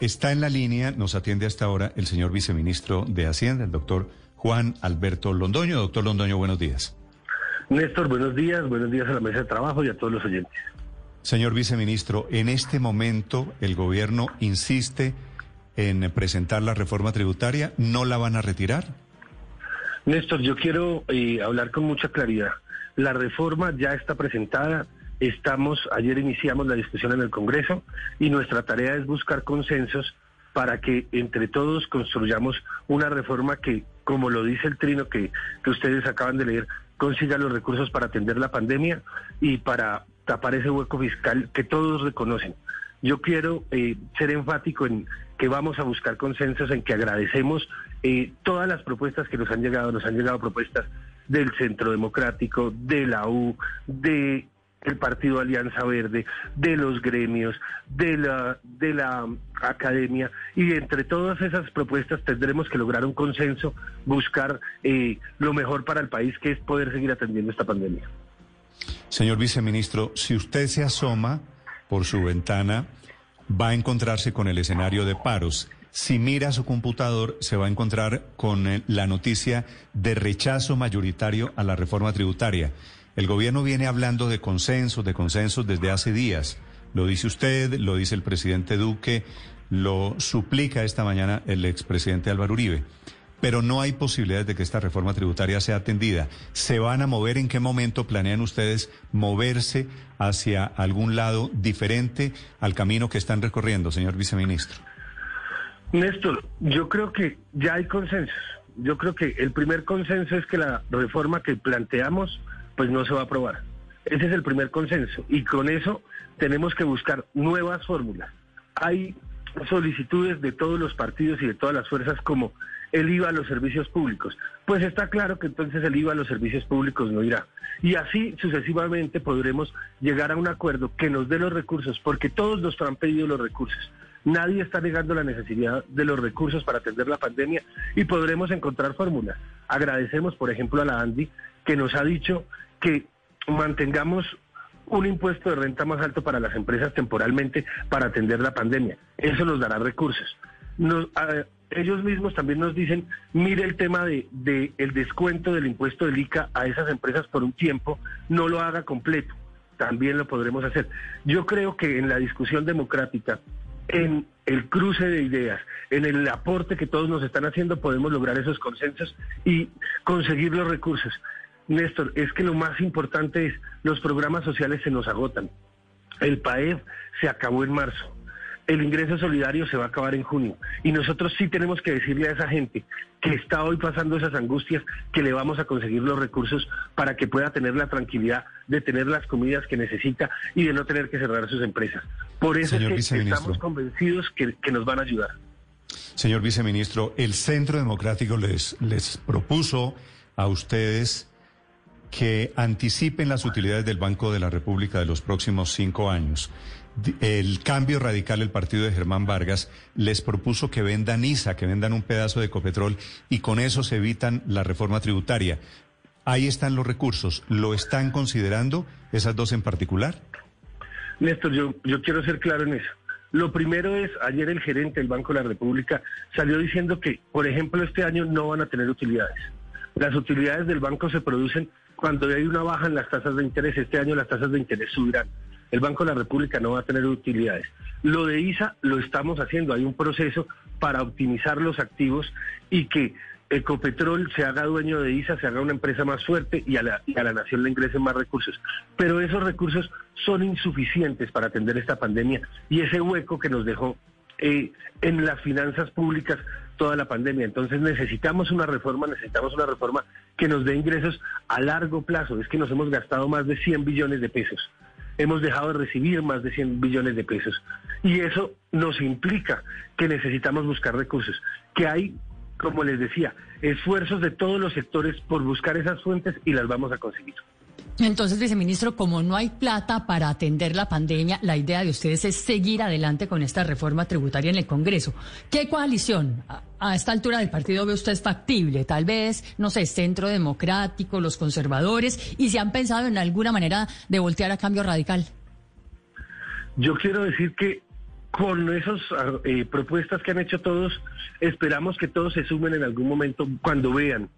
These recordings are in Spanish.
Está en la línea, nos atiende hasta ahora el señor viceministro de Hacienda, el doctor Juan Alberto Londoño. Doctor Londoño, buenos días. Néstor, buenos días, buenos días a la mesa de trabajo y a todos los oyentes. Señor viceministro, en este momento el gobierno insiste en presentar la reforma tributaria, ¿no la van a retirar? Néstor, yo quiero eh, hablar con mucha claridad. La reforma ya está presentada, Estamos, ayer iniciamos la discusión en el Congreso y nuestra tarea es buscar consensos para que entre todos construyamos una reforma que, como lo dice el trino que, que ustedes acaban de leer, consiga los recursos para atender la pandemia y para tapar ese hueco fiscal que todos reconocen. Yo quiero eh, ser enfático en que vamos a buscar consensos, en que agradecemos eh, todas las propuestas que nos han llegado, nos han llegado propuestas del Centro Democrático, de la U, de el Partido Alianza Verde, de los gremios, de la, de la academia, y entre todas esas propuestas tendremos que lograr un consenso, buscar eh, lo mejor para el país, que es poder seguir atendiendo esta pandemia. Señor viceministro, si usted se asoma por su ventana, va a encontrarse con el escenario de paros. Si mira su computador, se va a encontrar con eh, la noticia de rechazo mayoritario a la reforma tributaria. El gobierno viene hablando de consensos, de consensos desde hace días. Lo dice usted, lo dice el presidente Duque, lo suplica esta mañana el expresidente Álvaro Uribe. Pero no hay posibilidades de que esta reforma tributaria sea atendida. ¿Se van a mover? ¿En qué momento planean ustedes moverse hacia algún lado diferente al camino que están recorriendo, señor viceministro? Néstor, yo creo que ya hay consensos. Yo creo que el primer consenso es que la reforma que planteamos pues no se va a aprobar. Ese es el primer consenso y con eso tenemos que buscar nuevas fórmulas. Hay solicitudes de todos los partidos y de todas las fuerzas como el IVA a los servicios públicos. Pues está claro que entonces el IVA a los servicios públicos no irá. Y así sucesivamente podremos llegar a un acuerdo que nos dé los recursos, porque todos nos han pedido los recursos. Nadie está negando la necesidad de los recursos para atender la pandemia y podremos encontrar fórmulas. Agradecemos, por ejemplo, a la ANDI que nos ha dicho que mantengamos un impuesto de renta más alto para las empresas temporalmente para atender la pandemia. Eso nos dará recursos. ellos mismos también nos dicen, mire el tema de, de, el descuento del impuesto del ICA a esas empresas por un tiempo, no lo haga completo. También lo podremos hacer. Yo creo que en la discusión democrática, en el cruce de ideas, en el aporte que todos nos están haciendo, podemos lograr esos consensos y conseguir los recursos. Néstor, es que lo más importante es, los programas sociales se nos agotan. El PAED se acabó en marzo. El ingreso solidario se va a acabar en junio. Y nosotros sí tenemos que decirle a esa gente que está hoy pasando esas angustias que le vamos a conseguir los recursos para que pueda tener la tranquilidad de tener las comidas que necesita y de no tener que cerrar sus empresas. Por eso es que estamos convencidos que, que nos van a ayudar. Señor viceministro, el Centro Democrático les, les propuso a ustedes que anticipen las utilidades del Banco de la República de los próximos cinco años. El cambio radical, el partido de Germán Vargas, les propuso que vendan ISA, que vendan un pedazo de Ecopetrol y con eso se evitan la reforma tributaria. Ahí están los recursos. ¿Lo están considerando esas dos en particular? Néstor, yo, yo quiero ser claro en eso. Lo primero es, ayer el gerente del Banco de la República salió diciendo que, por ejemplo, este año no van a tener utilidades. Las utilidades del banco se producen cuando hay una baja en las tasas de interés, este año las tasas de interés subirán. El Banco de la República no va a tener utilidades. Lo de ISA lo estamos haciendo, hay un proceso para optimizar los activos y que Ecopetrol se haga dueño de ISA, se haga una empresa más fuerte y a la, a la nación le ingresen más recursos. Pero esos recursos son insuficientes para atender esta pandemia y ese hueco que nos dejó eh, en las finanzas públicas toda la pandemia. Entonces necesitamos una reforma, necesitamos una reforma que nos dé ingresos a largo plazo. Es que nos hemos gastado más de 100 billones de pesos. Hemos dejado de recibir más de 100 billones de pesos. Y eso nos implica que necesitamos buscar recursos, que hay, como les decía, esfuerzos de todos los sectores por buscar esas fuentes y las vamos a conseguir. Entonces, viceministro, como no hay plata para atender la pandemia, la idea de ustedes es seguir adelante con esta reforma tributaria en el Congreso. ¿Qué coalición a, esta altura del partido ve usted factible? Tal vez, no sé, Centro Democrático, los conservadores, y si han pensado en alguna manera de voltear a cambio radical. Yo quiero decir que con esas eh, propuestas que han hecho todos, esperamos que todos se sumen en algún momento cuando vean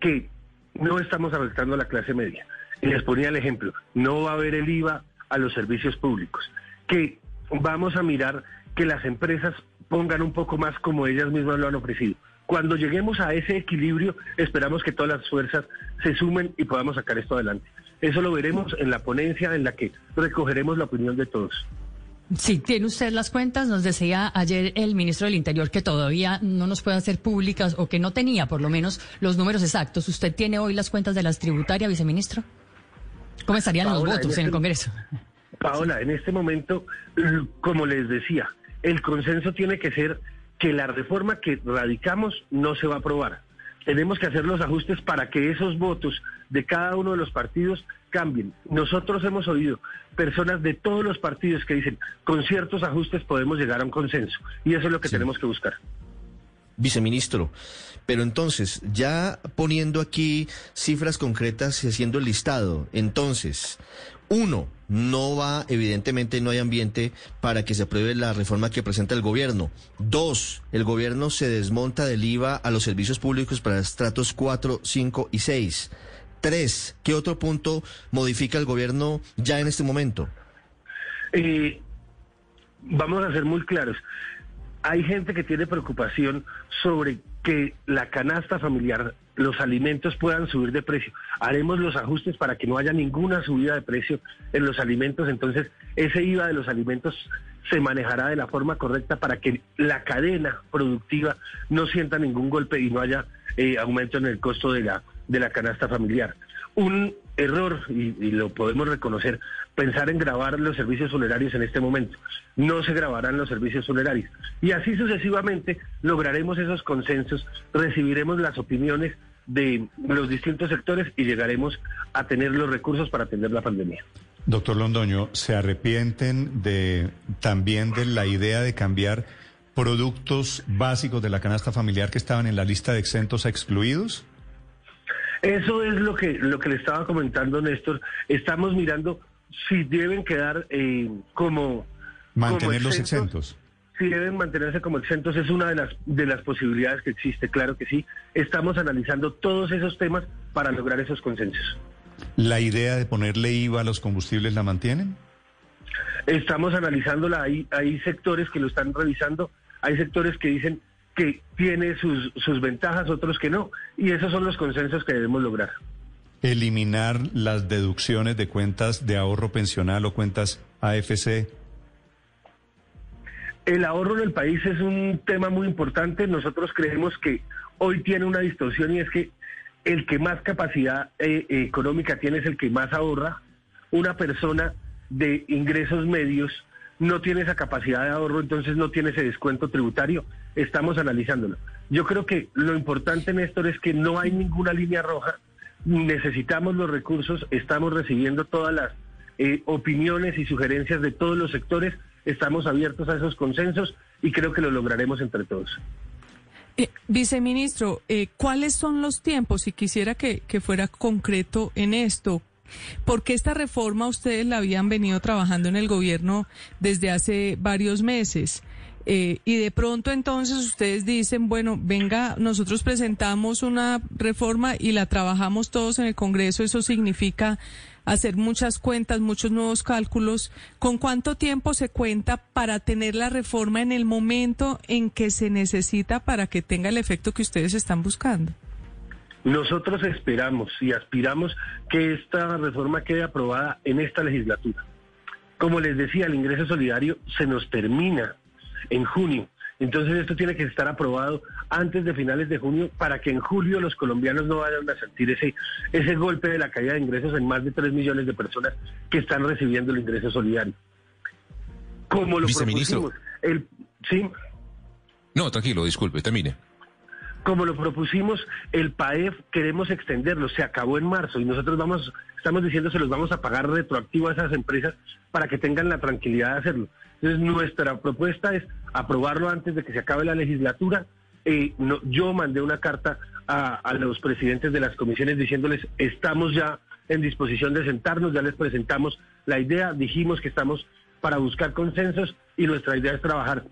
que no estamos afectando a la clase media. Y les ponía el ejemplo, no va a haber el IVA a los servicios públicos, que vamos a mirar que las empresas pongan un poco más como ellas mismas lo han ofrecido. Cuando lleguemos a ese equilibrio, esperamos que todas las fuerzas se sumen y podamos sacar esto adelante. Eso lo veremos en la ponencia en la que recogeremos la opinión de todos. Sí, tiene usted las cuentas. Nos decía ayer el ministro del Interior que todavía no nos puede hacer públicas o que no tenía por lo menos los números exactos. ¿Usted tiene hoy las cuentas de las tributarias, viceministro? ¿Cómo estarían los votos en, el este Congreso? Paola, en este momento, como les decía, el consenso tiene que ser que la reforma que radicamos no se va a aprobar. Tenemos que hacer los ajustes para que esos votos de cada uno de los partidos cambien. Nosotros hemos oído personas de todos los partidos que dicen, con ciertos ajustes podemos llegar a un consenso. Y eso es lo que tenemos que buscar. Viceministro, pero entonces, ya poniendo aquí cifras concretas y haciendo el listado, entonces, uno, no va, evidentemente no hay ambiente para que se apruebe la reforma que presenta el gobierno. Dos, el gobierno se desmonta del IVA a los servicios públicos para estratos 4, 5 y 6. Tres, ¿qué otro punto modifica el gobierno ya en este momento? Eh, vamos a ser muy claros. Hay gente que tiene preocupación sobre que la canasta familiar, los alimentos puedan subir de precio. Haremos los ajustes para que no haya ninguna subida de precio en los alimentos. Entonces, ese IVA de los alimentos se manejará de la forma correcta para que la cadena productiva no sienta ningún golpe y no haya eh, aumento en el costo de la, de la canasta familiar. Un error, y, lo podemos reconocer, pensar en grabar los servicios funerarios en este momento. No se grabarán los servicios funerarios. Y así sucesivamente lograremos esos consensos, recibiremos las opiniones de los distintos sectores y llegaremos a tener los recursos para atender la pandemia. Doctor Londoño, ¿se arrepienten de también de la idea de cambiar productos básicos de la canasta familiar que estaban en la lista de exentos a excluidos? Eso es lo que, lo que le estaba comentando Néstor. Estamos mirando si deben quedar eh, como... Mantener los exentos. Si deben mantenerse como exentos es una de las, de las posibilidades que existe, claro que sí. Estamos analizando todos esos temas para lograr esos consensos. ¿La idea de ponerle IVA a los combustibles la mantienen? Estamos analizándola, hay, hay sectores que lo están revisando, hay sectores que dicen que tiene sus, sus ventajas, otros que no. Y esos son los consensos que debemos lograr. Eliminar las deducciones de cuentas de ahorro pensional o cuentas AFC. El ahorro en el país es un tema muy importante. Nosotros creemos que hoy tiene una distorsión y es que el que más capacidad eh, económica tiene es el que más ahorra. Una persona de ingresos medios no tiene esa capacidad de ahorro, entonces no tiene ese descuento tributario. Estamos analizándolo. Yo creo que lo importante, Néstor, es que no hay ninguna línea roja. Necesitamos los recursos, estamos recibiendo todas las eh, opiniones y sugerencias de todos los sectores, estamos abiertos a esos consensos y creo que lo lograremos entre todos. Eh, viceministro, eh, ¿cuáles son los tiempos? Si quisiera que, que fuera concreto en esto, porque esta reforma ustedes la habían venido trabajando en el gobierno desde hace varios meses. Eh, y de pronto entonces ustedes dicen, bueno, venga, nosotros presentamos una reforma y la trabajamos todos en el Congreso, eso significa hacer muchas cuentas, muchos nuevos cálculos. ¿Con cuánto tiempo se cuenta para tener la reforma en el momento en que se necesita para que tenga el efecto que ustedes están buscando? Nosotros esperamos y aspiramos que esta reforma quede aprobada en esta legislatura. Como les decía, el ingreso solidario se nos termina en junio. Entonces esto tiene que estar aprobado antes de finales de junio para que en julio los colombianos no vayan a sentir ese, ese golpe de la caída de ingresos en más de 3 millones de personas que están recibiendo el ingreso solidario. Como lo propusimos. El, ¿sí? No, tranquilo, disculpe, termine. Como lo propusimos, el PAEF queremos extenderlo, se acabó en marzo y nosotros vamos, estamos diciendo se los vamos a pagar retroactivo a esas empresas para que tengan la tranquilidad de hacerlo. Entonces nuestra propuesta es aprobarlo antes de que se acabe la legislatura. Eh, no, yo mandé una carta a, a los presidentes de las comisiones diciéndoles estamos ya en disposición de sentarnos, ya les presentamos la idea, dijimos que estamos para buscar consensos y nuestra idea es trabajar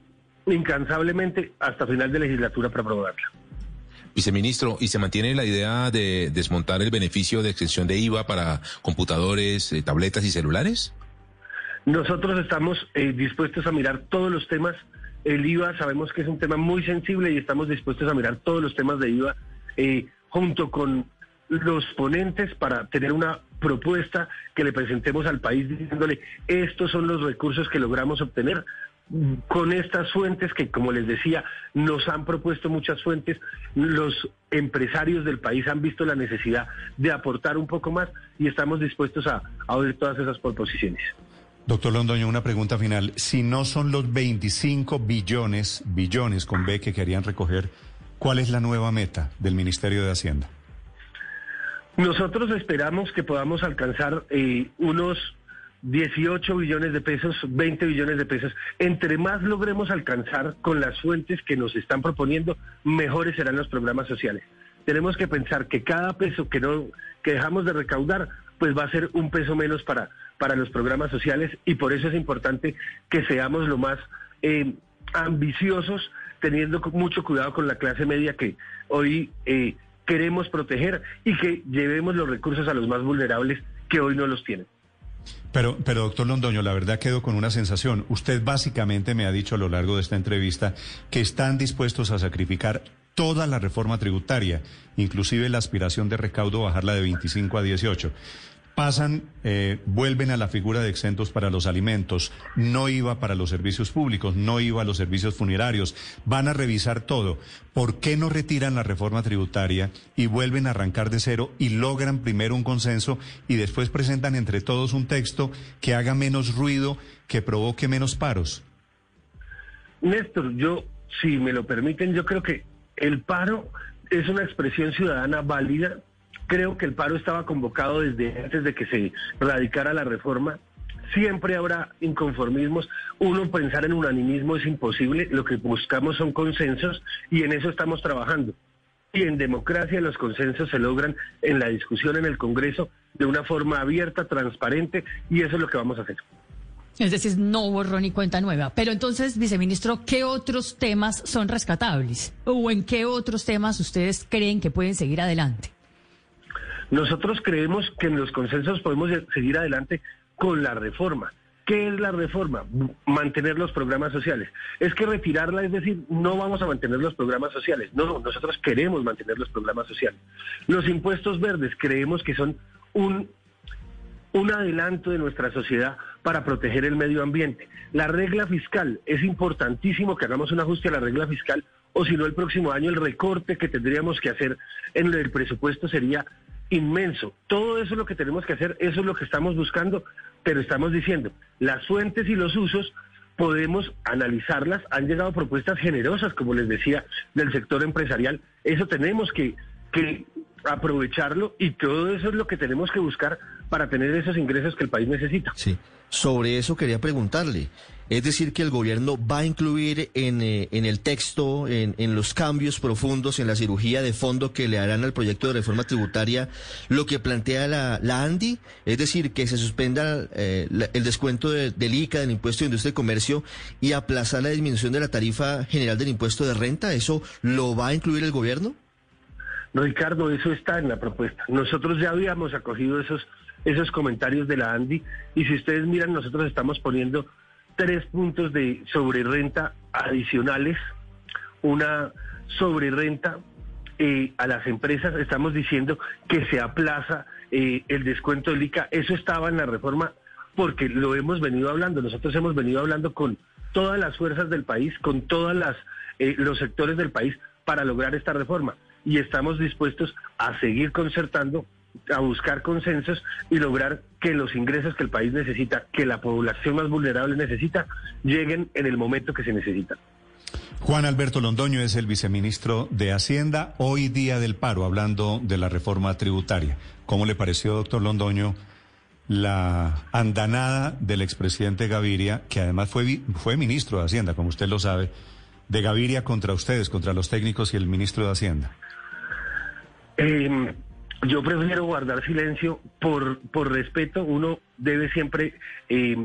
incansablemente hasta final de legislatura para aprobarla. Viceministro, ¿y se mantiene la idea de desmontar el beneficio de extensión de IVA para computadores, eh, tabletas y celulares? Nosotros estamos eh, dispuestos a mirar todos los temas. El IVA sabemos que es un tema muy sensible y estamos dispuestos a mirar todos los temas de IVA eh, junto con los ponentes para tener una propuesta que le presentemos al país diciéndole estos son los recursos que logramos obtener con estas fuentes que, como les decía, nos han propuesto muchas fuentes, los empresarios del país han visto la necesidad de aportar un poco más y estamos dispuestos a, oír todas esas proposiciones. Doctor Londoño, una pregunta final. Si no son los 25 billones, billones con B que querían recoger, ¿cuál es la nueva meta del Ministerio de Hacienda? Nosotros esperamos que podamos alcanzar eh, unos 18 billones de pesos, 20 billones de pesos. Entre más logremos alcanzar con las fuentes que nos están proponiendo, mejores serán los programas sociales. Tenemos que pensar que cada peso que no que dejamos de recaudar, pues va a ser un peso menos para para los programas sociales y por eso es importante que seamos lo más eh, ambiciosos, teniendo mucho cuidado con la clase media que hoy eh, queremos proteger y que llevemos los recursos a los más vulnerables que hoy no los tienen. Pero, pero doctor Londoño, la verdad quedo con una sensación. Usted básicamente me ha dicho a lo largo de esta entrevista que están dispuestos a sacrificar toda la reforma tributaria, inclusive la aspiración de recaudo bajarla de 25 a 18 pasan, eh, vuelven a la figura de exentos para los alimentos, no iba para los servicios públicos, no iba a los servicios funerarios, van a revisar todo. ¿Por qué no retiran la reforma tributaria y vuelven a arrancar de cero y logran primero un consenso y después presentan entre todos un texto que haga menos ruido, que provoque menos paros? Néstor, yo, si me lo permiten, yo creo que el paro es una expresión ciudadana válida Creo que el paro estaba convocado desde antes de que se radicara la reforma. Siempre habrá inconformismos. Uno pensar en unanimismo es imposible. Lo que buscamos son consensos y en eso estamos trabajando. Y en democracia los consensos se logran en la discusión en el Congreso de una forma abierta, transparente, y eso es lo que vamos a hacer. Es decir, no borró ni cuenta nueva. Pero entonces, viceministro, ¿qué otros temas son rescatables? ¿O en qué otros temas ustedes creen que pueden seguir adelante? Nosotros creemos que en los consensos podemos seguir adelante con la reforma. ¿Qué es la reforma? Mantener los programas sociales. Es que retirarla, es decir, no vamos a mantener los programas sociales. No, nosotros queremos mantener los programas sociales. Los impuestos verdes creemos que son un, un adelanto de nuestra sociedad para proteger el medio ambiente. La regla fiscal, es importantísimo que hagamos un ajuste a la regla fiscal o si no el próximo año el recorte que tendríamos que hacer en el presupuesto sería inmenso. Todo eso es lo que tenemos que hacer, eso es lo que estamos buscando, pero estamos diciendo, las fuentes y los usos podemos analizarlas. Han llegado propuestas generosas, como les decía, del sector empresarial. Eso tenemos que, que aprovecharlo y todo eso es lo que tenemos que buscar para tener esos ingresos que el país necesita. Sí, sobre eso quería preguntarle. Es decir, que el gobierno va a incluir en, eh, en el texto, en, en, los cambios profundos, en la cirugía de fondo que le harán al proyecto de reforma tributaria, lo que plantea la, la ANDI, es decir, que se suspenda eh, el descuento del ICA, del impuesto de industria y comercio, y aplazar la disminución de la tarifa general del impuesto de renta. ¿Eso lo va a incluir el gobierno? No, Ricardo, eso está en la propuesta. Nosotros ya habíamos acogido esos, esos comentarios de la ANDI y si ustedes miran, nosotros estamos poniendo tres puntos de sobrerenta adicionales, una sobrerenta eh, a las empresas, estamos diciendo que se aplaza eh, el descuento del ICA, eso estaba en la reforma porque lo hemos venido hablando, nosotros hemos venido hablando con todas las fuerzas del país, con todos eh, los sectores del país para lograr esta reforma. Y estamos dispuestos a seguir concertando a buscar consensos y lograr que los ingresos que el país necesita, que la población más vulnerable necesita, lleguen en el momento que se necesitan. Juan Alberto Londoño es el viceministro de Hacienda, hoy día del paro, hablando de la reforma tributaria. ¿Cómo le pareció, doctor Londoño, la andanada del expresidente Gaviria, que además fue, fue ministro de Hacienda, como usted lo sabe, de Gaviria contra ustedes, contra los técnicos y el ministro de Hacienda? Eh, yo prefiero guardar silencio por, por respeto. Uno debe siempre eh,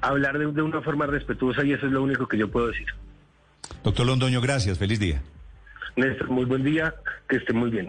hablar de, de una forma respetuosa y eso es lo único que yo puedo decir. Doctor Londoño, gracias. Feliz día. Néstor, muy buen día, que esté muy bien.